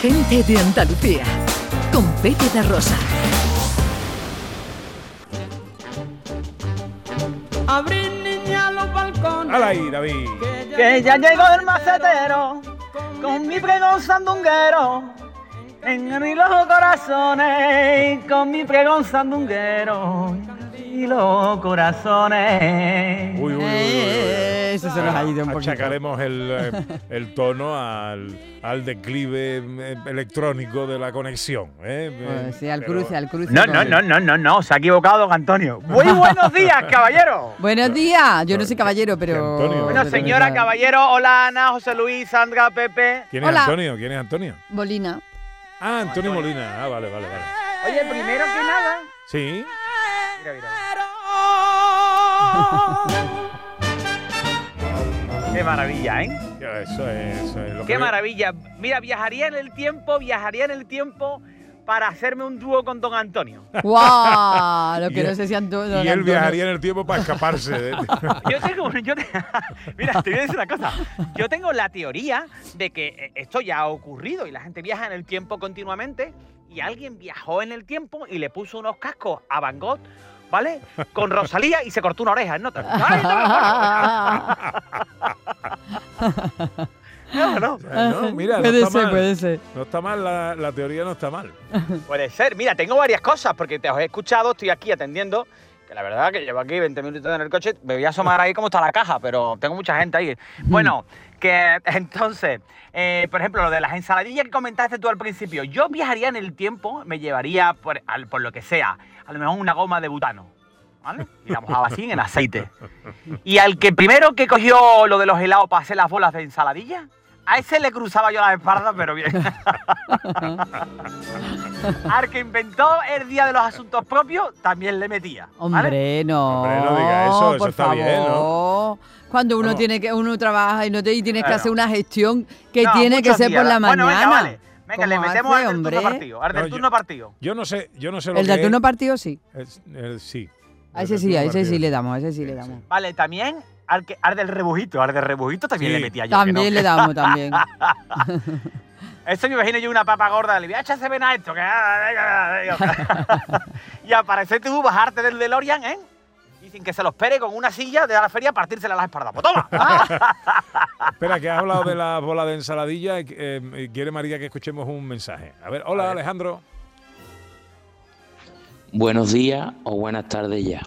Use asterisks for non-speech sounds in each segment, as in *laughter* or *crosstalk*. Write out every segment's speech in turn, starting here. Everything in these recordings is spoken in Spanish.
Gente de Andalucía, con Pepe de Rosa. Abrir niña los balcones. ¡Hala ahí, David! Que ya llegó el macetero con mi pregón sandunguero. En el los corazones con mi pregón sandunguero. Y los corazones. Uy, uy, uy, Eso se nos ha ido un poquito. Achacaremos el, eh, el tono al, al declive eh, electrónico de la conexión. ¿eh? Pues sí, al Pero- cruce, al cruce. No, no, no, no, no, no, se ha equivocado don Antonio. Muy buenos días, caballero. Buenos días. Yo no soy caballero, pero. Antonio. Bueno, señora, caballero, hola Ana, José Luis, Sandra, Pepe. ¿Quién es Hola. Antonio? ¿Quién es Antonio? Molina. Ah, Antonio Molina. Ah, vale, vale, vale. Oye, primero que nada. Sí. Mira, mira. *laughs* Qué maravilla, ¿eh? Eso es, eso es lo Qué que- maravilla. Mira, viajaría en el tiempo, viajaría en el tiempo para hacerme un dúo con don Antonio. ¡Guau! Lo Y que él- no sé si Anto- don Y él Antonio- viajaría en el tiempo para escaparse. de- *laughs* Yo tengo, yo te- *laughs* mira, te voy a decir una cosa. Yo tengo la teoría de que eh, esto ya ha ocurrido y la gente viaja en el tiempo continuamente y alguien viajó en el tiempo y le puso unos cascos a Van Gogh, ¿vale? Con Rosalía y se cortó una oreja en nota. *laughs* ¡Ay, no! *laughs* No, no. no, mira, no puede está ser, mal. puede ser. No está mal, la, la teoría no está mal. Puede ser. Mira, tengo varias cosas porque te os he escuchado, estoy aquí atendiendo. Que la verdad que llevo aquí 20 minutos en el coche, me voy a asomar ahí cómo está la caja, pero tengo mucha gente ahí. Bueno, que *laughs* entonces, eh, por ejemplo, lo de las ensaladillas que comentaste tú al principio, yo viajaría en el tiempo, me llevaría por, al- por lo que sea, a lo mejor una goma de butano. ¿Vale? Y la mojaba así en aceite. *laughs* Y al que primero que cogió lo de los helados para hacer las bolas de ensaladilla, a ese le cruzaba yo la espalda, pero bien. *laughs* Al que inventó el día de los asuntos propios, también le metía. ¿vale? Hombre, no. Hombre, no diga eso, eso por está bien, ¿no? favor. Cuando uno Vamos. tiene que uno trabaja y no te y tienes que hacer una gestión que No, tiene que ser días, por la Bueno, mañana. venga, vale. Venga, le ¿Cómo metemos hace, al del turno hombre? partido. Al del No, yo- turno partido. Yo no sé, yo no sé lo El que del turno partido sí. es- el- sí. A El ese del sí, turno a ese sí partido. le damos, a ese sí le Sí, damos. Vale, también al, que, al del rebujito. Al del rebujito también Sí. le metía yo. que no, También le damos, también. *laughs* Eso me imagino yo una papa gorda. Le voy a echar ese ven a esto. Que... *laughs* y aparece tú, bajarte del DeLorean, ¿eh? Y sin que se lo espere con una silla de la feria, partírsela las espaldas. ¡Pues toma! *laughs* Espera, que has hablado de la bola de ensaladilla. eh, quiere María que escuchemos un mensaje. A ver, hola A ver. Alejandro. Buenos días o buenas tardes ya.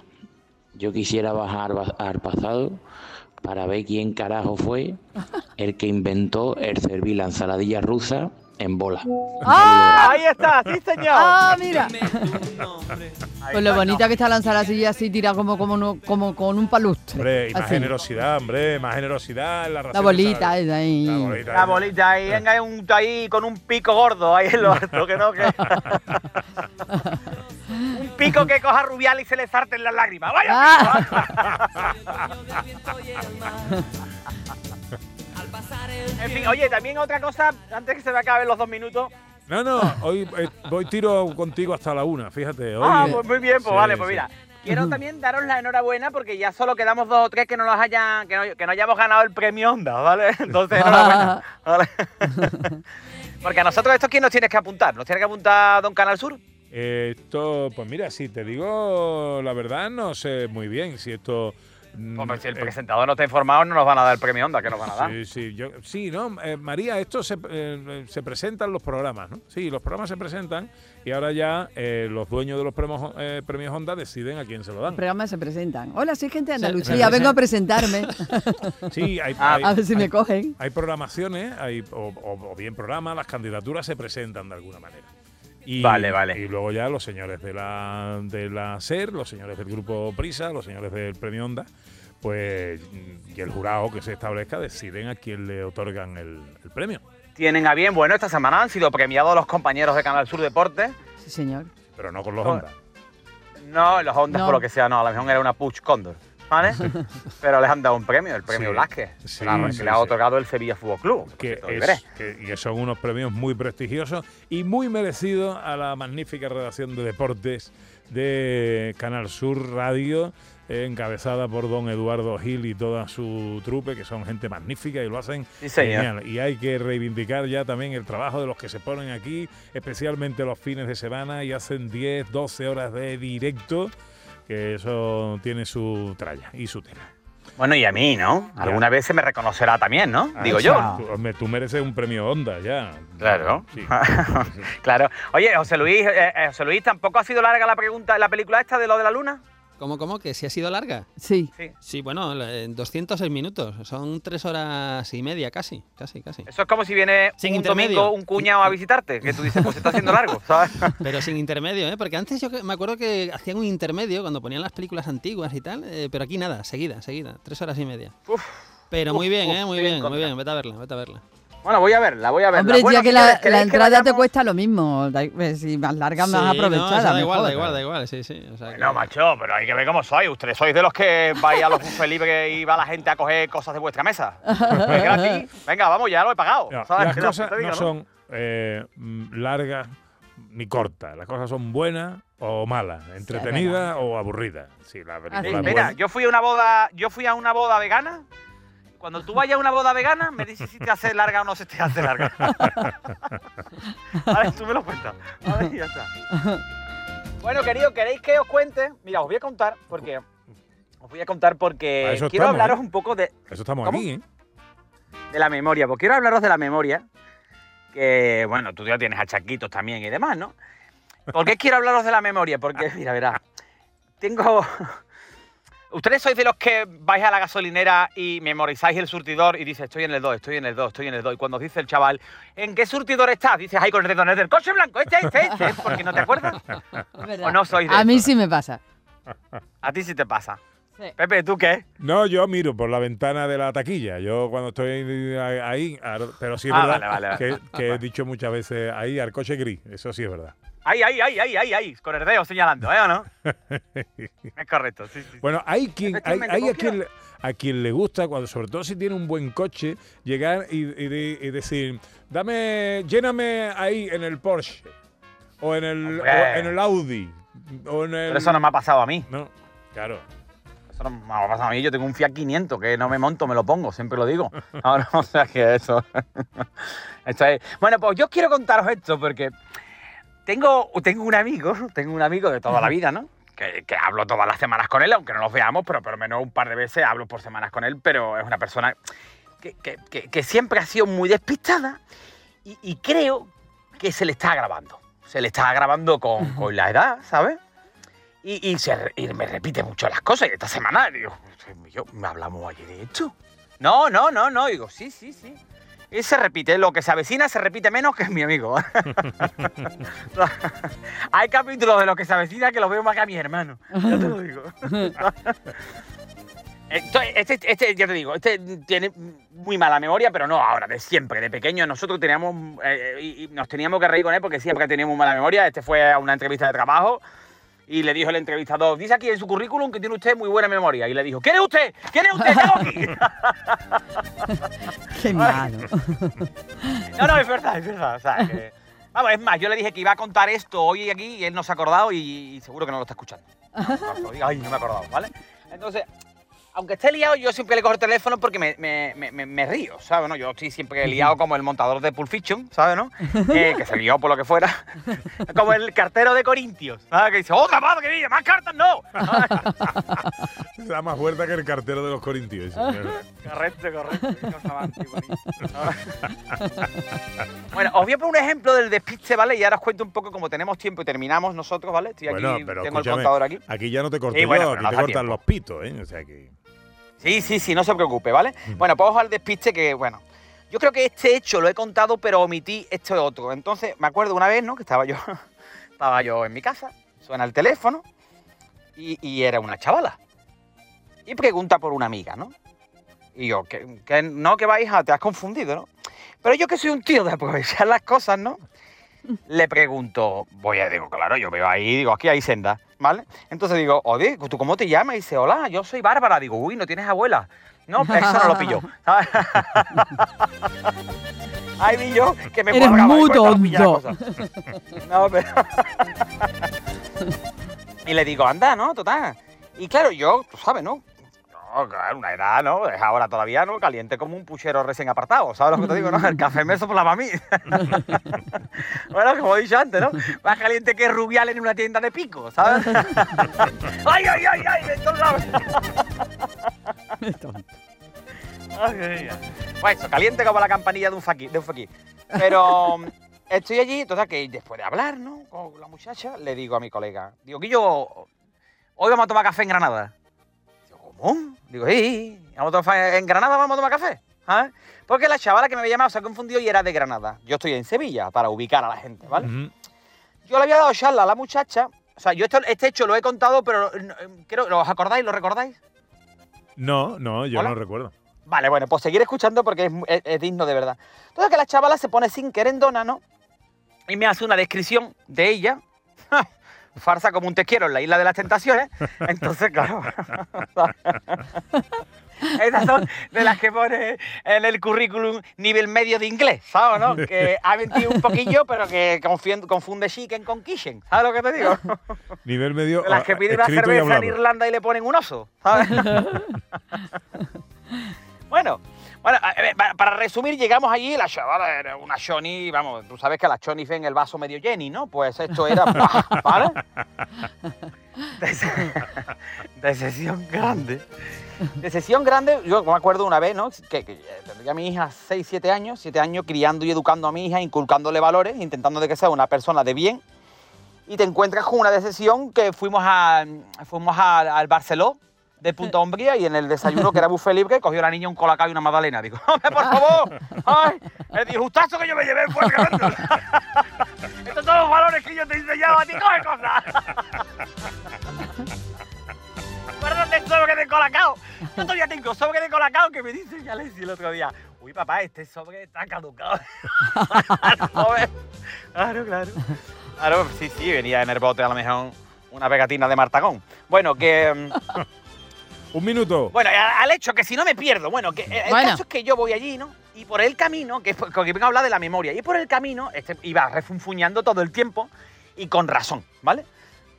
Yo quisiera bajar ba- al pasado para ver quién carajo fue el que inventó el servir la ensaladilla rusa en bola. ¡Ah! Ahí está, sí señor. ¡Ah, mira! Pues lo bonita que está la ensaladilla así tira como, como, no- como con un palustre. Hombre, y más Así. generosidad, hombre, más generosidad en la La bolita esa ahí. La bolita. La bolita ahí, venga, un ahí con un pico gordo ahí en lo alto, que no, que. *laughs* un pico que coja rubial y se le sarten las lágrimas. ¡Vaya! Ah, En fin, oye, también otra cosa, antes que se me acaben los dos minutos. No, no, hoy eh, voy tiro contigo hasta la una, fíjate. Hoy, ah, pues muy bien, pues Sí, vale, pues sí. mira. Quiero también daros la enhorabuena porque ya solo quedamos dos o tres que no los hayan, que no, que no hayamos ganado el premio Onda, ¿vale? *laughs* Entonces, enhorabuena. ¿vale? *laughs* porque a nosotros esto, ¿quién nos tienes que apuntar? ¿Nos tiene que apuntar Don Canal Sur? Esto, pues mira, si te digo la verdad, no sé muy bien si esto. mm, si el eh, presentador no está informado, no nos van a dar el premio Onda, que nos van a dar. Sí, sí, yo, sí, no, eh, María, esto se, eh, se presentan los programas, ¿no? Sí, los programas se presentan y ahora ya eh, los dueños de los premios, eh, premios Honda deciden a quién se lo dan. Los programas se presentan. Hola, soy gente de Andalucía, vengo a presentarme. Sí, hay, Ah, *laughs* hay- A ver si me cogen. hay programaciones, hay, o, o- o bien programas, las candidaturas se presentan de alguna manera. Y, Vale, vale. Y luego ya los señores de la, de la SER, los señores del grupo Prisa, los señores del Premio Onda, pues, y el jurado que se establezca deciden a quién le otorgan el, el premio. Tienen a bien, bueno, esta semana han sido premiados los compañeros de Canal Sur Deportes. Sí, señor. Pero no con los Honda. No, los Ondas No. por lo que sea, no, a lo mejor era una Puch Condor, Pero les han dado un premio, el premio Sí, Blasquez, sí, claro, sí, que le ha otorgado el Sevilla Fútbol Club. que, es- que son unos premios muy prestigiosos y muy merecidos a la magnífica redacción de deportes de Canal Sur Radio, eh, encabezada por don Eduardo Gil y toda su trupe, que son gente magnífica y lo hacen Sí, genial. Y hay que reivindicar ya también el trabajo de los que se ponen aquí, especialmente los fines de semana y hacen 10, 12 horas de directo, que eso tiene su tralla y su tela. Bueno, y a mí, ¿no? Alguna vez se me reconocerá también, ¿no? Digo Ah, yo. Tú, mereces un premio Onda ya. Claro. Sí. *laughs* claro. Oye, José Luis, eh, eh, José Luis, ¿tampoco ha sido larga la pregunta, la película esta de lo de la luna? ¿Cómo, cómo? ¿Que si ha sido larga? Sí. Sí. Sí, bueno, la- en 206 minutos. Son tres horas y media casi, casi, casi. Eso es como si viene Sin un intermedio. domingo un cuñado a visitarte, que tú dices, pues se está haciendo largo, *laughs* ¿sabes? Pero sin intermedio, ¿eh? Porque antes yo que- me acuerdo que hacían un intermedio cuando ponían las películas antiguas y tal, eh, pero aquí nada, seguida, seguida, tres horas y media. Uf. Pero Uf, muy bien, uf, ¿eh? Muy bien, muy bien. Vete a verla, vete a verla. Bueno, voy a verla, voy a verla. Hombre, Bueno, ya que la, la ¿queréis que entrada te cuesta lo mismo. pues, Si más larga, más Sí, no, aprovechada. esa da igual, mejor. da igual, da igual, sí, sí. o sea que- No, macho, pero hay que ver cómo sois. Ustedes sois de los que vais a los buffets libres y va la gente a coger cosas de vuestra mesa. Gratis. *laughs* Venga, vamos, ya lo he pagado. No, ¿sabes? las cosas digo, no son eh, largas ni cortas. Las cosas son buenas o malas, entretenidas o aburridas. Sí, la película. Mira, buena. yo fui a una boda, yo fui a una boda vegana. Cuando tú vayas a una boda vegana, me dices si te hace larga o no se te hace larga. *laughs* a ver, tú me lo cuentas. A ver, ya está. Bueno, querido, ¿queréis que os cuente? Mira, os voy a contar porque os voy a contar porque eso quiero estamos, hablaros ¿eh? un poco de, Eso estamos ¿Cómo? aquí, ¿eh? de la memoria, pues quiero hablaros de la memoria, que bueno, tú ya tienes achaquitos también y demás, ¿no? ¿Por qué quiero hablaros de la memoria? Porque, mira, verá, tengo... ¿Ustedes sois de los que vais a la gasolinera y memorizáis el surtidor y dices, estoy en el 2, estoy en el 2, estoy en el 2? Y cuando os dice el chaval, ¿en qué surtidor estás? Dices, ahí con el dedo del coche blanco, este, este, este, porque no te acuerdas. *laughs* ¿O no sois de A mí sí me pasa. A ti sí te pasa. Sí. Pepe, ¿tú qué? No, yo miro por la ventana de la taquilla. Yo cuando estoy ahí, pero sí es Ah, verdad vale, vale, que, que he dicho muchas veces ahí al coche gris. Eso sí es verdad. Ahí, ahí, ahí, ahí, ahí, ahí, con el dedo señalando, ¿eh o no? *laughs* es correcto, sí, sí. Bueno, hay quien, hay, a, quien, le- a quien le gusta, cuando, sobre todo si tiene un buen coche, llegar y, y de- y decir, dame, lléname ahí en el Porsche, o en el, o en el Audi, o en el... Pero eso no me ha pasado a mí. No, claro. Eso no me ha pasado a mí. Yo tengo un Fiat 500 que no me monto, me lo pongo, siempre lo digo. Ahora, *laughs* o sea que eso. *laughs* esto es. Bueno, pues yo quiero contaros esto porque tengo, tengo un amigo, *laughs* tengo un amigo de toda la vida, ¿no? Que, que hablo todas las semanas con él, aunque no nos veamos, pero por lo menos un par de veces hablo por semanas con él, pero es una persona que, que- que- siempre ha sido muy despistada y, y creo que se le está agravando. Se le está agravando con, con la edad, ¿sabes? Y, y se y me repite mucho las cosas. Y esta semana digo, yo, ¿me hablamos ayer de esto? No, no, no, no. Digo, sí, sí, sí. Y se repite, lo que se avecina se repite menos que mi amigo. *laughs* Hay capítulos de lo que se avecina que los veo más que a mis hermanos. Ya te lo digo. *laughs* Este, este, ya te digo, este tiene muy mala memoria, pero no ahora, de siempre, de pequeño. Nosotros teníamos, eh, y nos teníamos que reír con él porque siempre teníamos mala memoria. Este fue a una entrevista de trabajo y le dijo el entrevistador, dice aquí en su currículum que tiene usted muy buena memoria. Y le dijo, ¿quién es usted? ¿Quién es usted? ¿Qué hago aquí? *laughs* Qué malo. *laughs* No, no, es verdad, es verdad. O sea, que- Vamos, es más, yo le dije que iba a contar esto hoy aquí y él no se ha acordado y, y seguro que no lo está escuchando. No, no, diga, Ay, no me he acordado, ¿vale? Entonces, aunque esté liado, yo siempre le cojo el teléfono porque me, me- me- me- río, ¿sabes? No, yo estoy siempre liado como el montador de Pulp Fiction, ¿sabes? No? *laughs* Eh, que se lió por lo que fuera. *laughs* como el cartero de Corintios, ¿sabes? Que dice, ¡otra más que! ¡Más cartas no! *laughs* Da más vuelta que el cartero de los corintios. Correcto, correcto. Bueno, os voy a poner un ejemplo del despiste, ¿vale? Y ahora os cuento un poco como tenemos tiempo y terminamos nosotros, ¿vale? Estoy aquí, bueno, pero tengo el contador aquí. aquí ya no te corto Sí, bueno, yo, aquí no te cortan tiempo. los pitos, ¿eh? O sea que... Sí, sí, sí, no se preocupe, ¿vale? Bueno, pues al despiste que, bueno, yo creo que este hecho lo he contado, pero omití este otro. Entonces, me acuerdo una vez, ¿no? Que estaba yo, *laughs* estaba yo en mi casa, suena el teléfono y, y era una chavala. Y pregunta por una amiga, ¿no? Y yo, que, que no, que va, hija, te has confundido, ¿no? Pero yo que soy un tío de aprovechar las cosas, ¿no? *laughs* Le pregunto, voy a, digo, claro, yo veo ahí, digo, aquí hay senda, ¿vale? Entonces digo, oye, ¿tú cómo te llamas? Y dice, hola, yo soy Bárbara. Digo, uy, ¿no tienes abuela? No, *laughs* eso no lo pillo. Ahí vi yo que me Eres muy pillar tonto. *laughs* No, pero... *laughs* Y le digo, anda, ¿no? Total. Y claro, yo, tú sabes, ¿no? No, claro, una edad, ¿no? Es ahora todavía, ¿no? Caliente como un puchero recién apartado, ¿sabes lo que te digo, no? El café me soplaba a mí. *laughs* bueno, como he dicho antes, ¿no? Más caliente que rubial en una tienda de pico, ¿sabes? *laughs* ¡Ay, ay, ay, ay! De todos lados. *laughs* Pues eso, caliente como la campanilla de un faqui, de un faqui. Pero estoy allí, entonces que después de hablar, ¿no? Con la muchacha, le digo a mi colega, digo, que yo hoy vamos a tomar café en Granada. Digo, ¿cómo? Digo, sí, vamos a tomar en Granada vamos a tomar café. ¿sabes? Porque la chavala que me había llamado se ha confundido y era de Granada. Yo estoy en Sevilla para ubicar a la gente, ¿vale? Yo le había dado charla a la muchacha. O sea, yo esto- este hecho lo he contado, pero no, eh, creo, ¿os acordáis? ¿Lo recordáis? No, no, yo ¿Hola? no recuerdo. Vale, bueno, pues seguir escuchando porque es- es digno de verdad. Entonces que la chavala se pone sin querendona, ¿no? Y me hace una descripción de ella. Farsa como un te quiero en la isla de las tentaciones. *laughs* Entonces, claro. *laughs* Esas son de las que pone en el currículum nivel medio de inglés, ¿sabes? No? Que ha mentido un poquillo, pero que confunde, chicken con kitchen. ¿Sabes lo que te digo? *laughs* Nivel medio. De las ah, que piden una escrito y cerveza en. Irlanda y le ponen un oso, ¿sabes? bueno, bueno, para resumir, llegamos allí, la chavala era una Shoni, vamos, tú sabes que las Shoni ven el vaso medio Jenny, ¿no? Pues esto era, *laughs* ¿vale? De, se- *laughs* de sesión grande. De sesión grande, yo me acuerdo una vez, ¿no? Que, que tendría a mi hija 6, 7 años, 7 años criando y educando a mi hija, inculcándole valores, intentando de que sea una persona de bien y te encuentras con una decisión que fuimos, a, fuimos a- al Barceló de Punta Umbría y en el desayuno, que era buffet libre, cogió la niña un colacao y una magdalena. Digo, ¡hombre, por favor! ¡Ay! El disgustazo que yo me llevé fue. Estos son los valores que yo te he enseñado a ti, coge cosas. Acuérdate del sobre de colacao. Yo todavía tengo sobre de colacao que me dice ya el otro día. Uy, papá, este sobre está caducado. *laughs* Claro, claro. Claro, sí, sí, venía en el bote a lo mejor una pegatina de Martagón. Bueno, que. Un minuto. Bueno, al hecho que si no me pierdo, bueno, que eh, el Bueno. caso es que yo voy allí, ¿no? Y por el camino, que, que vengo a hablar de la memoria, y por el camino este, iba refunfuñando todo el tiempo y con razón, ¿vale?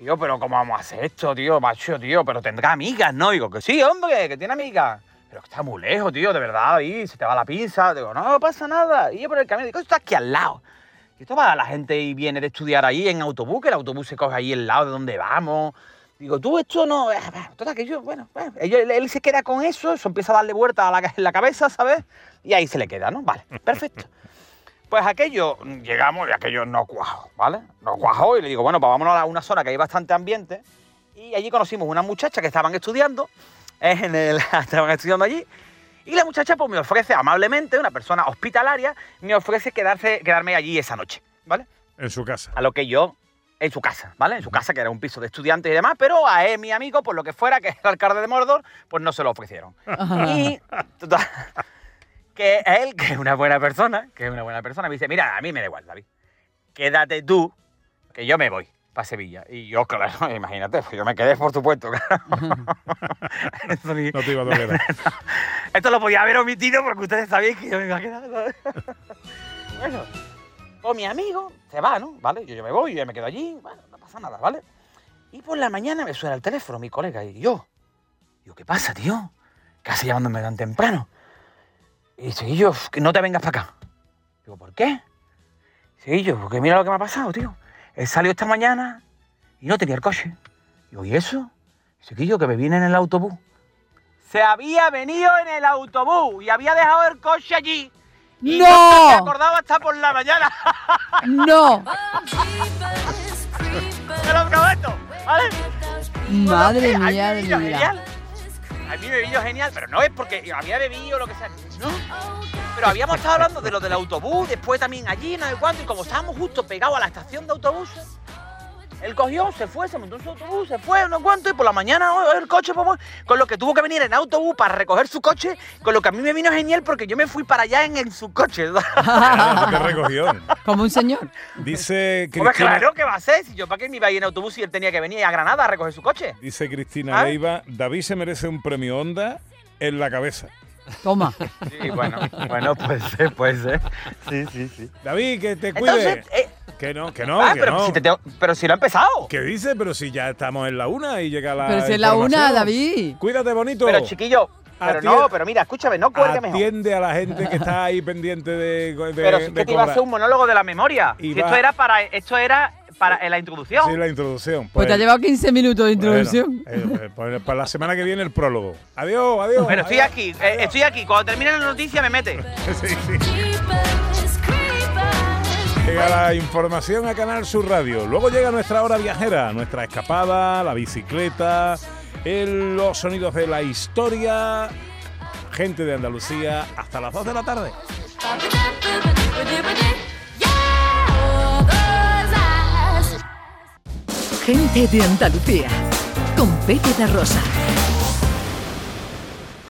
Y yo, pero ¿cómo vamos a hacer esto, tío, macho, tío? Pero tendrá amigas, ¿no? Digo, que sí, hombre, que tiene amigas. Pero que está muy lejos, tío, de verdad, ahí se te va la pinza. Digo, no, no pasa nada. Y yo por el camino, digo, esto está aquí al lado. Y esto va la gente y viene de estudiar ahí en autobús, que el autobús se coge ahí al lado de donde vamos. Digo, tú esto no. Total, que yo, bueno, él, él se queda con eso, eso empieza a darle vuelta a la, en la cabeza, ¿sabes? Y ahí se le queda, ¿no? Vale, *laughs* perfecto. Pues aquello, llegamos y aquello no cuajó, ¿vale? No cuajó y le digo, bueno, pues vámonos a una zona que hay bastante ambiente. Y allí conocimos una muchacha que estaban estudiando, eh, en el, *laughs* estaban estudiando allí. Y la muchacha pues me ofrece amablemente, una persona hospitalaria, me ofrece quedarse, quedarme allí esa noche, ¿vale? En su casa. A lo que yo, en su casa, ¿vale? En su casa, que era un piso de estudiantes y demás, pero a él, mi amigo, por lo que fuera, que es el alcalde de Mordor, pues no se lo ofrecieron. Y, total, que él, que es una buena persona, que es una buena persona, me dice, mira, a mí me da igual, David, quédate tú, que yo me voy para Sevilla. Y yo, claro, *laughs* imagínate, pues yo me quedé, por supuesto. claro. *laughs* Esto ni- No te iba a doler. *laughs* esto lo podía haber omitido porque ustedes sabían que yo me iba a quedar. bueno, pues mi amigo se va, ¿no? ¿Vale? Yo, yo me voy, yo me quedo allí, bueno, no pasa nada, ¿vale? Y por la mañana me suena el teléfono, mi colega, y yo. Digo, ¿qué pasa, tío? ¿Qué haces llamándome tan temprano? Y dice, yo, que no te vengas para acá. Digo, ¿por qué? Sí, yo, porque mira lo que me ha pasado, tío. Él salió esta mañana y no tenía el coche. Digo, ¿y eso? Dice, yo, que me viene en el autobús. Se había venido en el autobús y había dejado el coche allí. Y ¡No! no se acordaba hasta por la mañana. *laughs* ¡No! Te lo prometo, ¿vale? Madre A mí mía me de mi vida. genial. A mí me vino genial, pero no es porque había bebido o lo que sea. No. Pero habíamos estado hablando de lo del autobús, después también allí, no sé cuánto, y como estábamos justo pegados a la estación de autobuses, él cogió, se fue, se montó en su autobús, se fue, no cuánto, y por la mañana oh, el coche, pues, con lo que tuvo que venir en autobús para recoger su coche, con lo que a mí me vino genial porque yo me fui para allá en, en su coche. *laughs* Te recogió. Como un señor. Dice Pues Cristina, claro, ¿qué va a hacer? Si yo para qué me iba a ir en autobús si él tenía que venir a Granada a recoger su coche. dice Cristina ¿Ah? Leiva, David se merece un premio Onda en la cabeza. Toma. Sí, bueno, bueno, puede ser, puede ser. Sí, sí, sí. David, que te cuide. Entonces, Que no, que no, Ah, que pero, no. si te tengo- pero si lo he empezado. ¿Qué dice? Pero si ya estamos en la una y llega la. Pero si es la una, información. David. Cuídate bonito. Pero chiquillo, pero Atiende- no, pero mira, escúchame, no cuelgue mejor. Atiende a la gente que está ahí pendiente de. de *laughs* Pero si es de que te iba a cobrar. hacer un monólogo de la memoria. Y Si va- esto era para, esto era para en la introducción. Sí, la introducción. Pues te ha llevado 15 minutos de introducción. Bueno, eh, pues para la semana que viene el prólogo. Adiós, adiós. Pero estoy adiós. aquí, eh, estoy aquí. Cuando termine la noticia me mete. *laughs* Sí, sí. Llega la información a Canal Sur Radio. Luego llega nuestra hora viajera, nuestra escapada, la bicicleta, los sonidos de la historia, gente de Andalucía, hasta las 2 de la tarde. Gente de Andalucía. Con Pepe de Rosa.